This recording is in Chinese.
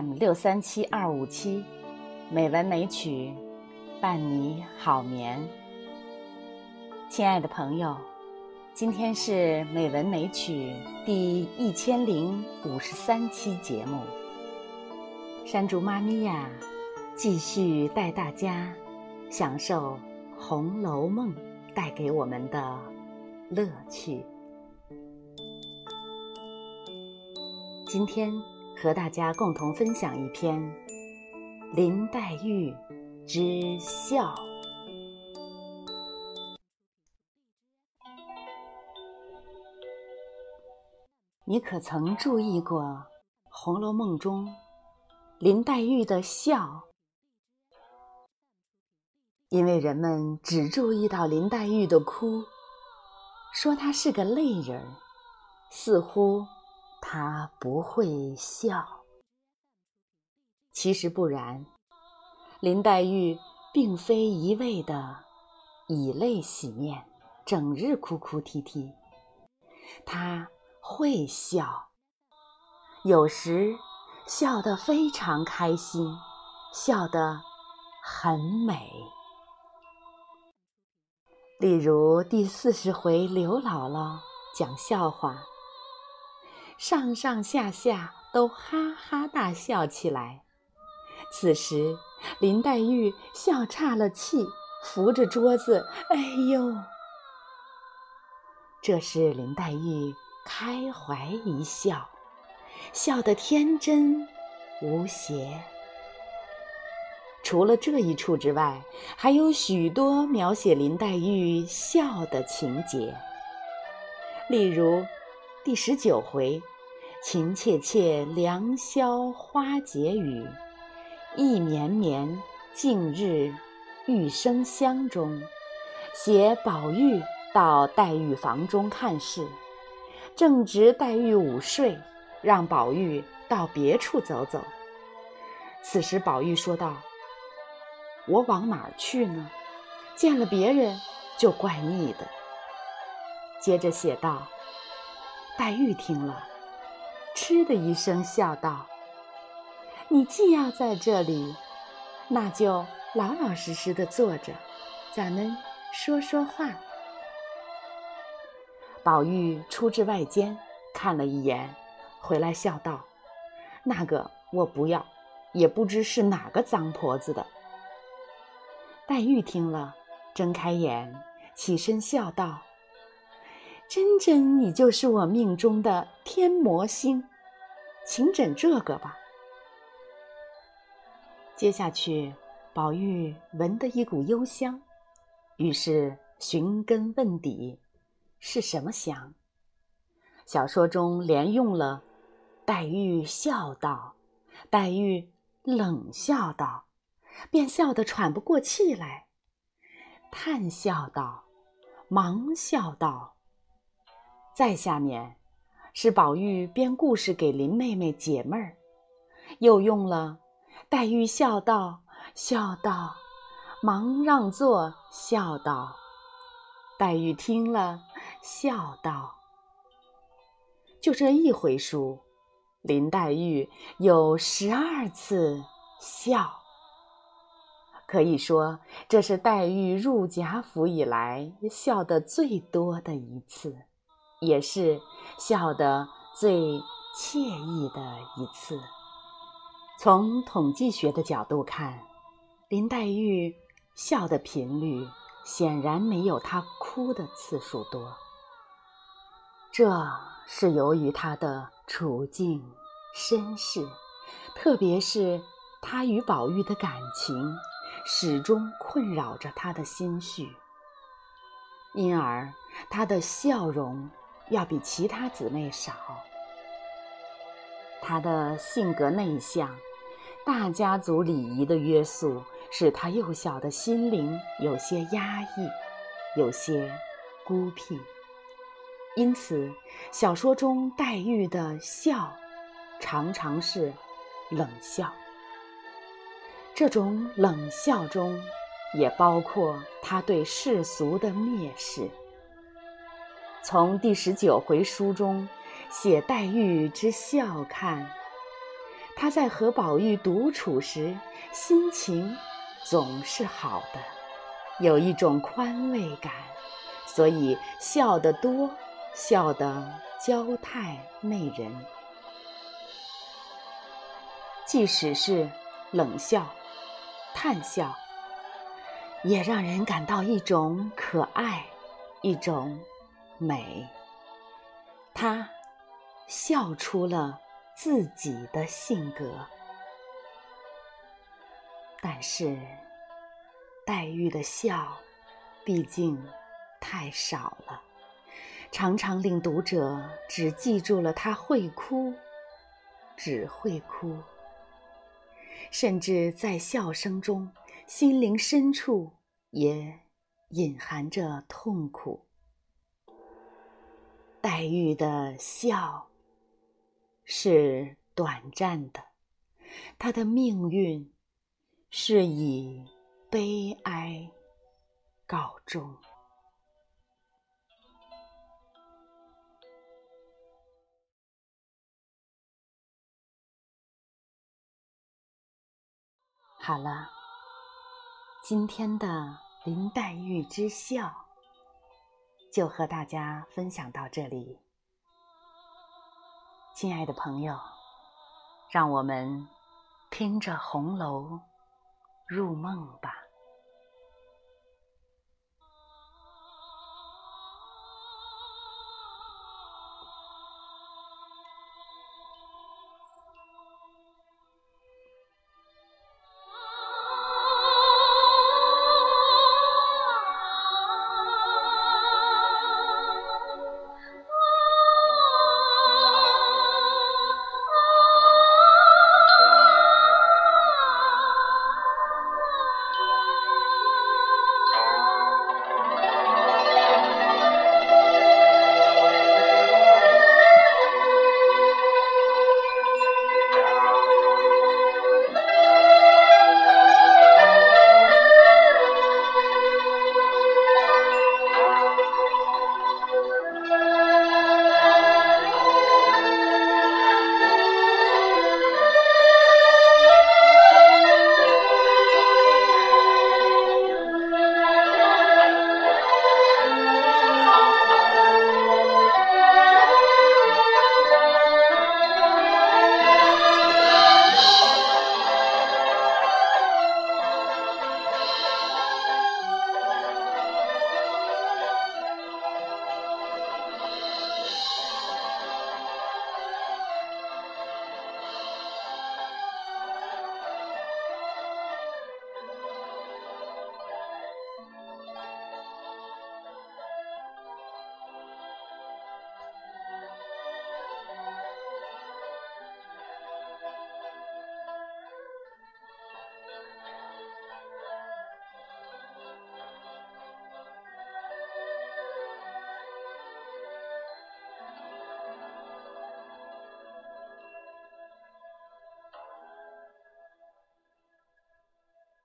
FM 六三七二五七，美文美曲，伴你好眠。亲爱的朋友，今天是美文美曲第一千零五十三期节目。山竹妈咪呀，继续带大家享受《红楼梦》带给我们的乐趣。今天和大家共同分享一篇《林黛玉之笑》。你可曾注意过《红楼梦》中林黛玉的笑？因为人们只注意到林黛玉的哭，说她是个泪人，似乎。他不会笑，其实不然。林黛玉并非一味的以泪洗面，整日哭哭啼啼。她会笑，有时笑得非常开心，笑得很美。例如第四十回，刘姥姥讲笑话。上上下下都哈哈大笑起来。此时，林黛玉笑岔了气，扶着桌子，哎呦！这是林黛玉开怀一笑，笑得天真无邪。除了这一处之外，还有许多描写林黛玉笑的情节，例如第十九回。情切切，良宵花解语；意绵绵，近日玉生香。中写宝玉到黛玉房中看事，正值黛玉午睡，让宝玉到别处走走。此时宝玉说道：“我往哪儿去呢？见了别人就怪腻的。”接着写道：“黛玉听了。”嗤的一声笑道：“你既要在这里，那就老老实实的坐着，咱们说说话。”宝玉出至外间，看了一眼，回来笑道：“那个我不要，也不知是哪个脏婆子的。”黛玉听了，睁开眼，起身笑道：“真真，你就是我命中的天魔星。”请枕这个吧。接下去，宝玉闻得一股幽香，于是寻根问底，是什么香？小说中连用了“黛玉笑道”“黛玉冷笑道”，便笑得喘不过气来，叹笑道：“忙笑道。”再下面。是宝玉编故事给林妹妹解闷儿，又用了“黛玉笑道”，笑道，忙让座，笑道。黛玉听了，笑道。就这一回书，林黛玉有十二次笑，可以说这是黛玉入贾府以来笑得最多的一次。也是笑得最惬意的一次。从统计学的角度看，林黛玉笑的频率显然没有她哭的次数多。这是由于她的处境、身世，特别是她与宝玉的感情，始终困扰着她的心绪，因而她的笑容。要比其他姊妹少。她的性格内向，大家族礼仪的约束使她幼小的心灵有些压抑，有些孤僻。因此，小说中黛玉的笑常常是冷笑。这种冷笑中，也包括她对世俗的蔑视。从第十九回书中写黛玉之笑看，她在和宝玉独处时，心情总是好的，有一种宽慰感，所以笑得多，笑得娇态媚人。即使是冷笑、叹笑，也让人感到一种可爱，一种美。他笑出了自己的性格，但是黛玉的笑毕竟太少了，常常令读者只记住了她会哭，只会哭。甚至在笑声中，心灵深处也隐含着痛苦。黛玉的笑是短暂的，她的命运是以悲哀告终。好了，今天的林黛玉之笑就和大家分享到这里。亲爱的朋友，让我们听着红楼入梦吧。